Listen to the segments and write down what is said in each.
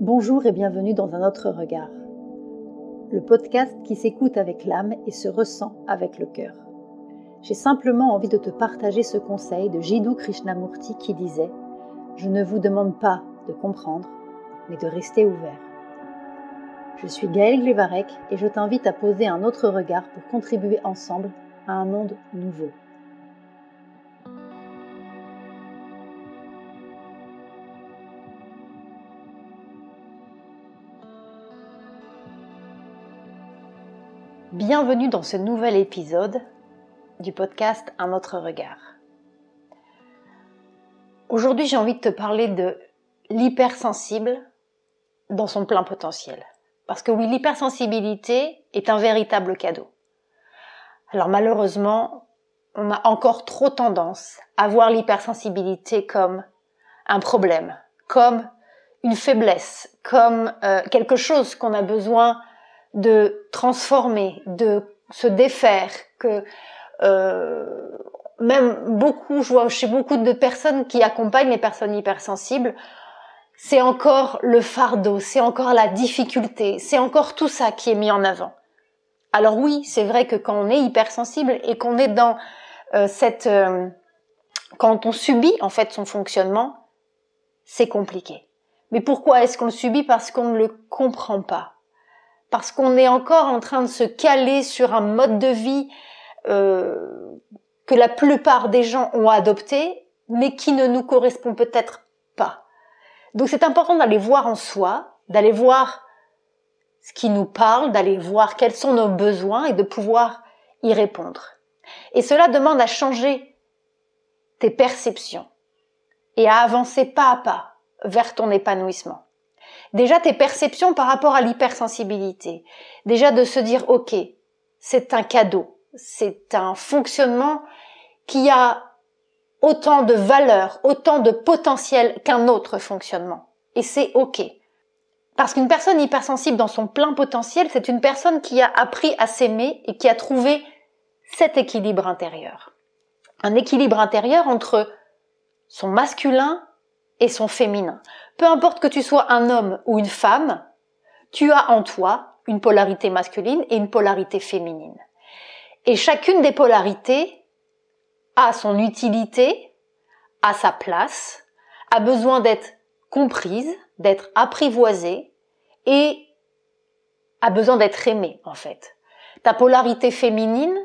Bonjour et bienvenue dans un autre regard. Le podcast qui s'écoute avec l'âme et se ressent avec le cœur. J'ai simplement envie de te partager ce conseil de Jiddu Krishnamurti qui disait Je ne vous demande pas de comprendre, mais de rester ouvert. Je suis Gaëlle Glevarek et je t'invite à poser un autre regard pour contribuer ensemble à un monde nouveau. Bienvenue dans ce nouvel épisode du podcast Un autre regard. Aujourd'hui, j'ai envie de te parler de l'hypersensible dans son plein potentiel. Parce que oui, l'hypersensibilité est un véritable cadeau. Alors malheureusement, on a encore trop tendance à voir l'hypersensibilité comme un problème, comme une faiblesse, comme euh, quelque chose qu'on a besoin de transformer, de se défaire, que euh, même beaucoup, je vois chez beaucoup de personnes qui accompagnent les personnes hypersensibles, c'est encore le fardeau, c'est encore la difficulté, c'est encore tout ça qui est mis en avant. Alors oui, c'est vrai que quand on est hypersensible et qu'on est dans euh, cette... Euh, quand on subit en fait son fonctionnement, c'est compliqué. Mais pourquoi est-ce qu'on le subit? Parce qu'on ne le comprend pas. Parce qu'on est encore en train de se caler sur un mode de vie euh, que la plupart des gens ont adopté, mais qui ne nous correspond peut-être pas. Donc c'est important d'aller voir en soi, d'aller voir ce qui nous parle, d'aller voir quels sont nos besoins et de pouvoir y répondre. Et cela demande à changer tes perceptions et à avancer pas à pas vers ton épanouissement. Déjà tes perceptions par rapport à l'hypersensibilité. Déjà de se dire, OK, c'est un cadeau, c'est un fonctionnement qui a autant de valeur, autant de potentiel qu'un autre fonctionnement. Et c'est OK. Parce qu'une personne hypersensible dans son plein potentiel, c'est une personne qui a appris à s'aimer et qui a trouvé cet équilibre intérieur. Un équilibre intérieur entre son masculin et son féminin. Peu importe que tu sois un homme ou une femme, tu as en toi une polarité masculine et une polarité féminine. Et chacune des polarités a son utilité, a sa place, a besoin d'être comprise, d'être apprivoisée et a besoin d'être aimée en fait. Ta polarité féminine,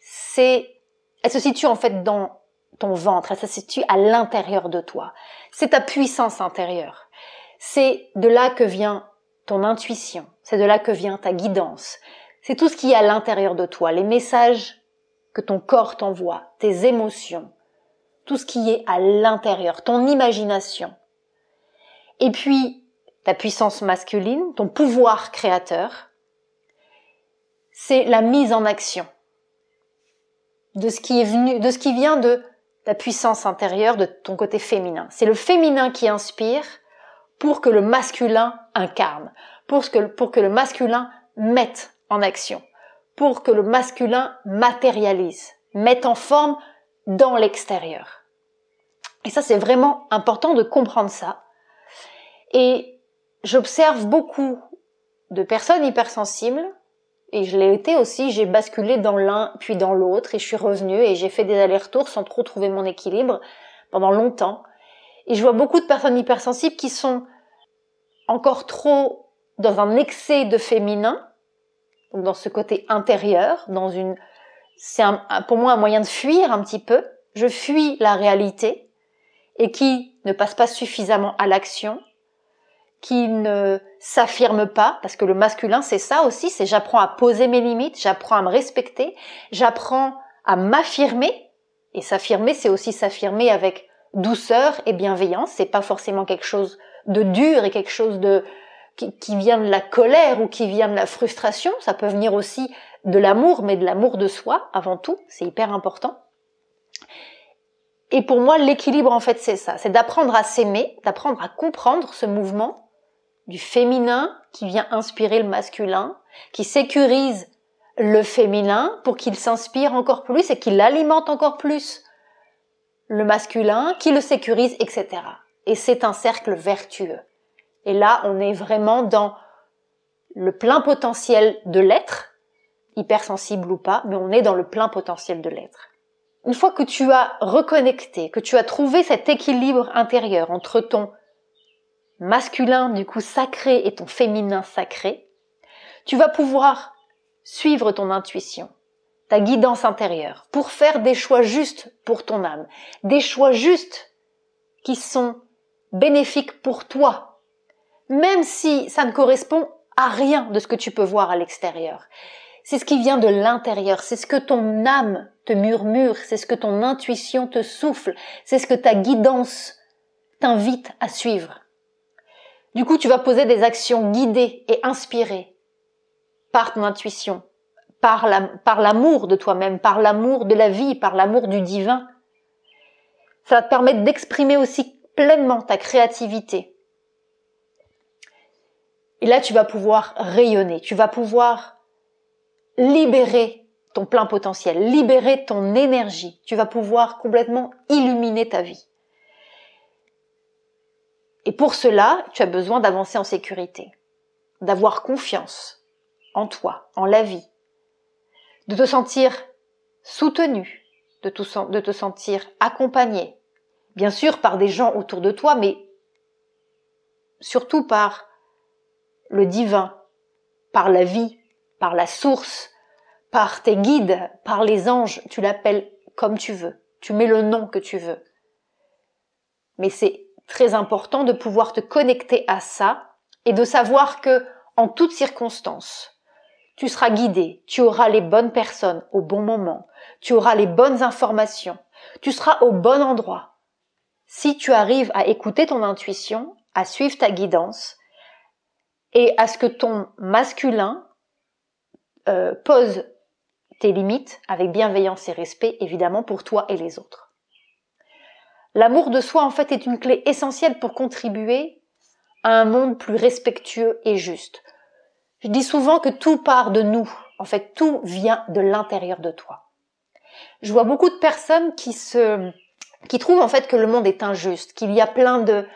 c'est elle se situe en fait dans ton ventre, elle se situe à l'intérieur de toi. C'est ta puissance intérieure. C'est de là que vient ton intuition, c'est de là que vient ta guidance. C'est tout ce qui est à l'intérieur de toi, les messages que ton corps t'envoie, tes émotions, tout ce qui est à l'intérieur, ton imagination. Et puis, ta puissance masculine, ton pouvoir créateur, c'est la mise en action de ce qui est venu, de ce qui vient de ta puissance intérieure, de ton côté féminin. C'est le féminin qui inspire pour que le masculin incarne, pour que, pour que le masculin mette en action pour que le masculin matérialise, mette en forme dans l'extérieur. Et ça, c'est vraiment important de comprendre ça. Et j'observe beaucoup de personnes hypersensibles, et je l'ai été aussi, j'ai basculé dans l'un puis dans l'autre, et je suis revenue, et j'ai fait des allers-retours sans trop trouver mon équilibre pendant longtemps. Et je vois beaucoup de personnes hypersensibles qui sont encore trop dans un excès de féminin, donc dans ce côté intérieur, dans une, c'est pour moi un moyen de fuir un petit peu. Je fuis la réalité et qui ne passe pas suffisamment à l'action, qui ne s'affirme pas, parce que le masculin c'est ça aussi, c'est j'apprends à poser mes limites, j'apprends à me respecter, j'apprends à m'affirmer, et s'affirmer c'est aussi s'affirmer avec douceur et bienveillance, c'est pas forcément quelque chose de dur et quelque chose de qui, vient de la colère ou qui vient de la frustration, ça peut venir aussi de l'amour, mais de l'amour de soi avant tout, c'est hyper important. Et pour moi, l'équilibre, en fait, c'est ça, c'est d'apprendre à s'aimer, d'apprendre à comprendre ce mouvement du féminin qui vient inspirer le masculin, qui sécurise le féminin pour qu'il s'inspire encore plus et qu'il alimente encore plus le masculin, qui le sécurise, etc. Et c'est un cercle vertueux. Et là, on est vraiment dans le plein potentiel de l'être, hypersensible ou pas, mais on est dans le plein potentiel de l'être. Une fois que tu as reconnecté, que tu as trouvé cet équilibre intérieur entre ton masculin du coup sacré et ton féminin sacré, tu vas pouvoir suivre ton intuition, ta guidance intérieure, pour faire des choix justes pour ton âme, des choix justes qui sont bénéfiques pour toi, même si ça ne correspond à rien de ce que tu peux voir à l'extérieur. C'est ce qui vient de l'intérieur, c'est ce que ton âme te murmure, c'est ce que ton intuition te souffle, c'est ce que ta guidance t'invite à suivre. Du coup, tu vas poser des actions guidées et inspirées par ton intuition, par l'amour de toi-même, par l'amour de la vie, par l'amour du divin. Ça va te permettre d'exprimer aussi pleinement ta créativité. Et là, tu vas pouvoir rayonner, tu vas pouvoir libérer ton plein potentiel, libérer ton énergie, tu vas pouvoir complètement illuminer ta vie. Et pour cela, tu as besoin d'avancer en sécurité, d'avoir confiance en toi, en la vie, de te sentir soutenu, de te, de te sentir accompagné, bien sûr par des gens autour de toi, mais surtout par le divin, par la vie, par la source, par tes guides, par les anges, tu l'appelles comme tu veux, tu mets le nom que tu veux. Mais c'est très important de pouvoir te connecter à ça et de savoir que en toutes circonstances, tu seras guidé, tu auras les bonnes personnes au bon moment, tu auras les bonnes informations, tu seras au bon endroit. Si tu arrives à écouter ton intuition, à suivre ta guidance et à ce que ton masculin euh, pose tes limites avec bienveillance et respect, évidemment, pour toi et les autres. L'amour de soi, en fait, est une clé essentielle pour contribuer à un monde plus respectueux et juste. Je dis souvent que tout part de nous. En fait, tout vient de l'intérieur de toi. Je vois beaucoup de personnes qui se, qui trouvent en fait que le monde est injuste, qu'il y a plein de,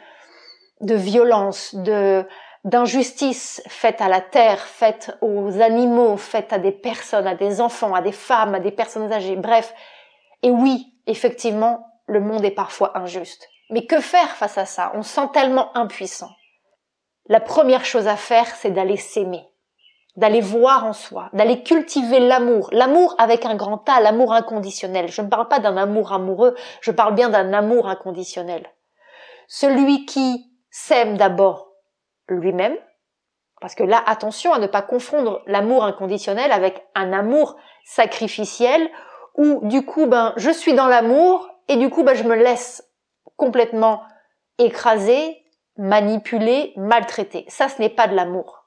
de violences, de, d'injustices faites à la terre, faites aux animaux, faites à des personnes, à des enfants, à des femmes, à des personnes âgées, bref. Et oui, effectivement, le monde est parfois injuste. Mais que faire face à ça? On se sent tellement impuissant. La première chose à faire, c'est d'aller s'aimer, d'aller voir en soi, d'aller cultiver l'amour, l'amour avec un grand A, l'amour inconditionnel. Je ne parle pas d'un amour amoureux, je parle bien d'un amour inconditionnel. Celui qui s'aime d'abord lui-même, parce que là, attention à ne pas confondre l'amour inconditionnel avec un amour sacrificiel où du coup, ben, je suis dans l'amour et du coup, bah, je me laisse complètement écraser, manipuler, maltraiter. Ça, ce n'est pas de l'amour.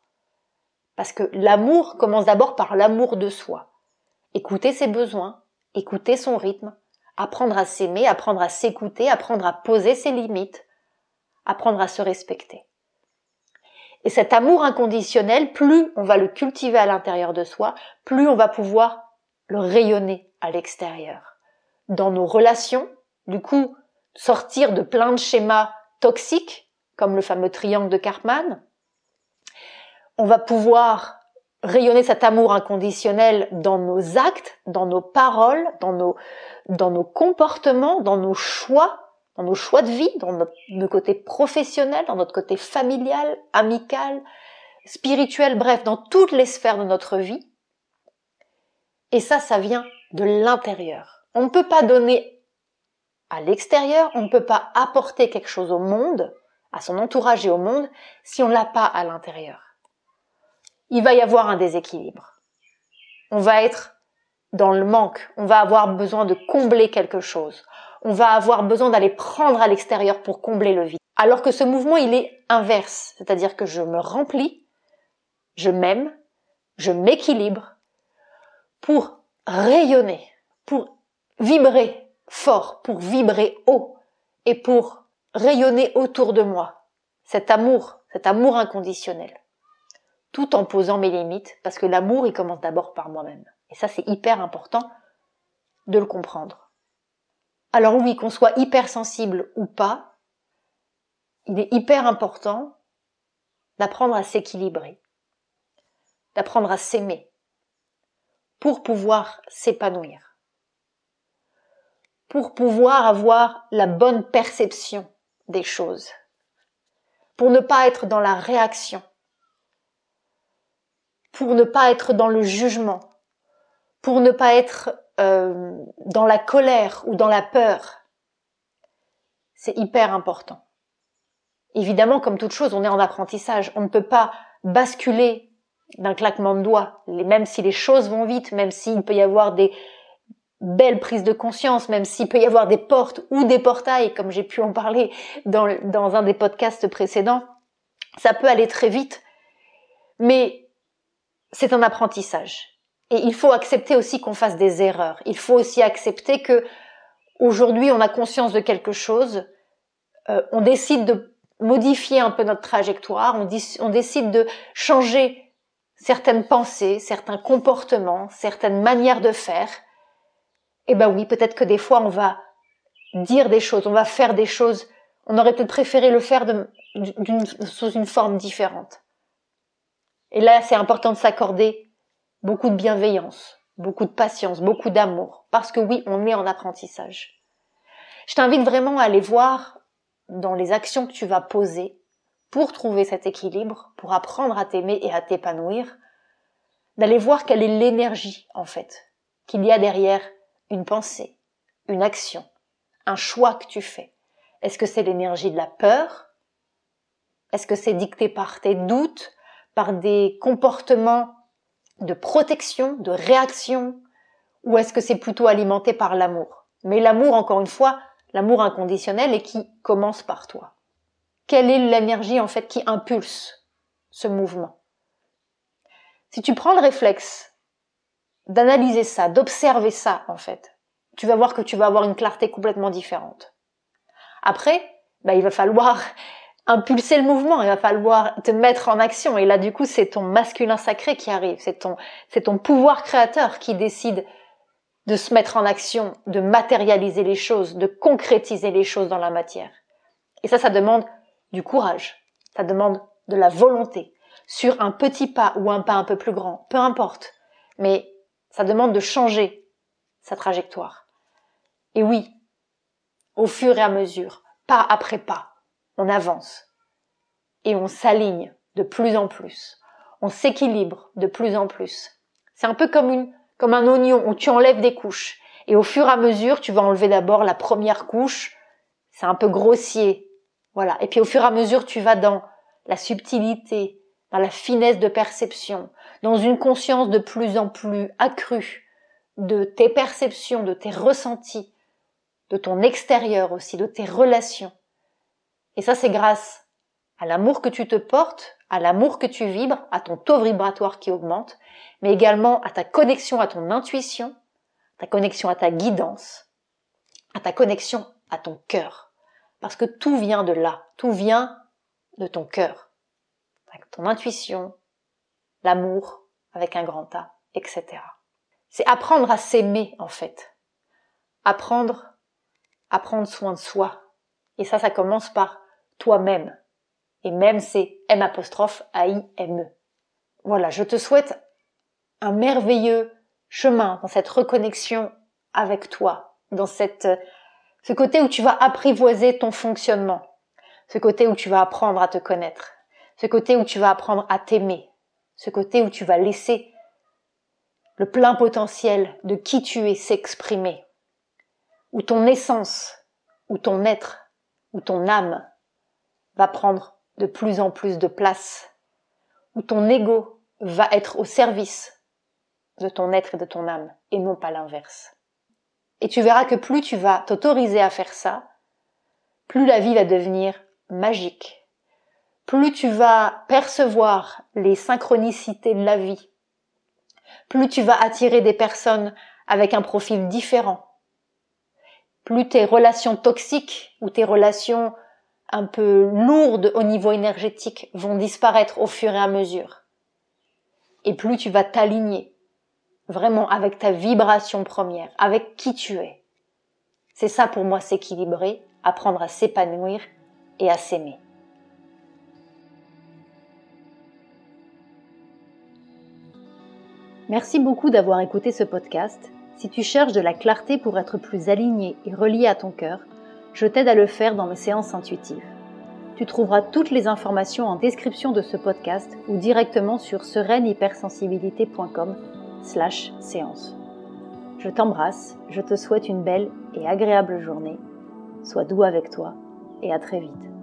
Parce que l'amour commence d'abord par l'amour de soi. Écouter ses besoins, écouter son rythme, apprendre à s'aimer, apprendre à s'écouter, apprendre à poser ses limites, apprendre à se respecter. Et cet amour inconditionnel, plus on va le cultiver à l'intérieur de soi, plus on va pouvoir le rayonner à l'extérieur dans nos relations, du coup, sortir de plein de schémas toxiques, comme le fameux triangle de Karpman. On va pouvoir rayonner cet amour inconditionnel dans nos actes, dans nos paroles, dans nos, dans nos comportements, dans nos choix, dans nos choix de vie, dans notre, notre côté professionnel, dans notre côté familial, amical, spirituel, bref, dans toutes les sphères de notre vie. Et ça, ça vient de l'intérieur. On ne peut pas donner à l'extérieur, on ne peut pas apporter quelque chose au monde, à son entourage et au monde, si on l'a pas à l'intérieur. Il va y avoir un déséquilibre. On va être dans le manque, on va avoir besoin de combler quelque chose, on va avoir besoin d'aller prendre à l'extérieur pour combler le vide. Alors que ce mouvement, il est inverse, c'est-à-dire que je me remplis, je m'aime, je m'équilibre pour rayonner, pour vibrer fort, pour vibrer haut et pour rayonner autour de moi. Cet amour, cet amour inconditionnel. Tout en posant mes limites, parce que l'amour, il commence d'abord par moi-même. Et ça, c'est hyper important de le comprendre. Alors oui, qu'on soit hypersensible ou pas, il est hyper important d'apprendre à s'équilibrer, d'apprendre à s'aimer pour pouvoir s'épanouir, pour pouvoir avoir la bonne perception des choses, pour ne pas être dans la réaction, pour ne pas être dans le jugement, pour ne pas être euh, dans la colère ou dans la peur. C'est hyper important. Évidemment, comme toute chose, on est en apprentissage. On ne peut pas basculer d'un claquement de doigts, même si les choses vont vite, même s'il peut y avoir des belles prises de conscience, même s'il peut y avoir des portes ou des portails, comme j'ai pu en parler dans, un des podcasts précédents, ça peut aller très vite. Mais c'est un apprentissage. Et il faut accepter aussi qu'on fasse des erreurs. Il faut aussi accepter que aujourd'hui on a conscience de quelque chose, euh, on décide de modifier un peu notre trajectoire, on décide de changer certaines pensées, certains comportements, certaines manières de faire. Eh ben oui, peut-être que des fois on va dire des choses, on va faire des choses, on aurait peut-être préféré le faire sous une forme différente. Et là, c'est important de s'accorder beaucoup de bienveillance, beaucoup de patience, beaucoup d'amour, parce que oui, on est en apprentissage. Je t'invite vraiment à aller voir dans les actions que tu vas poser pour trouver cet équilibre, pour apprendre à t'aimer et à t'épanouir, d'aller voir quelle est l'énergie, en fait, qu'il y a derrière une pensée, une action, un choix que tu fais. Est-ce que c'est l'énergie de la peur? Est-ce que c'est dicté par tes doutes, par des comportements de protection, de réaction, ou est-ce que c'est plutôt alimenté par l'amour? Mais l'amour, encore une fois, l'amour inconditionnel et qui commence par toi. Quelle est l'énergie en fait qui impulse ce mouvement? Si tu prends le réflexe d'analyser ça, d'observer ça en fait, tu vas voir que tu vas avoir une clarté complètement différente. Après, bah, il va falloir impulser le mouvement, il va falloir te mettre en action. Et là, du coup, c'est ton masculin sacré qui arrive, c'est ton, c'est ton pouvoir créateur qui décide de se mettre en action, de matérialiser les choses, de concrétiser les choses dans la matière. Et ça, ça demande du courage, ça demande de la volonté, sur un petit pas ou un pas un peu plus grand, peu importe. Mais ça demande de changer sa trajectoire. Et oui, au fur et à mesure, pas après pas, on avance et on s'aligne de plus en plus. On s'équilibre de plus en plus. C'est un peu comme une, un oignon où tu enlèves des couches. Et au fur et à mesure, tu vas enlever d'abord la première couche. C'est un peu grossier. Voilà. Et puis au fur et à mesure, tu vas dans la subtilité, dans la finesse de perception, dans une conscience de plus en plus accrue de tes perceptions, de tes ressentis, de ton extérieur aussi, de tes relations. Et ça, c'est grâce à l'amour que tu te portes, à l'amour que tu vibres, à ton taux vibratoire qui augmente, mais également à ta connexion à ton intuition, ta connexion à ta guidance, à ta connexion à ton cœur. Parce que tout vient de là, tout vient de ton cœur. Ton intuition, l'amour avec un grand A, etc. C'est apprendre à s'aimer en fait. Apprendre à prendre soin de soi. Et ça, ça commence par toi-même. Et même c'est M apostrophe A-I-M-E. Voilà, je te souhaite un merveilleux chemin dans cette reconnexion avec toi, dans cette, ce côté où tu vas apprivoiser ton fonctionnement, ce côté où tu vas apprendre à te connaître, ce côté où tu vas apprendre à t'aimer, ce côté où tu vas laisser le plein potentiel de qui tu es s'exprimer, où ton essence, où ton être, où ton âme va prendre de plus en plus de place, où ton ego va être au service de ton être et de ton âme, et non pas l'inverse. Et tu verras que plus tu vas t'autoriser à faire ça, plus la vie va devenir magique, plus tu vas percevoir les synchronicités de la vie, plus tu vas attirer des personnes avec un profil différent, plus tes relations toxiques ou tes relations un peu lourdes au niveau énergétique vont disparaître au fur et à mesure. Et plus tu vas t'aligner vraiment avec ta vibration première, avec qui tu es. C'est ça pour moi s'équilibrer, apprendre à s'épanouir et à s'aimer. Merci beaucoup d'avoir écouté ce podcast. Si tu cherches de la clarté pour être plus aligné et relié à ton cœur, je t'aide à le faire dans mes séances intuitives. Tu trouveras toutes les informations en description de ce podcast ou directement sur sereinehypersensibilité.com slash séance. Je t'embrasse, je te souhaite une belle et agréable journée. Sois doux avec toi et à très vite.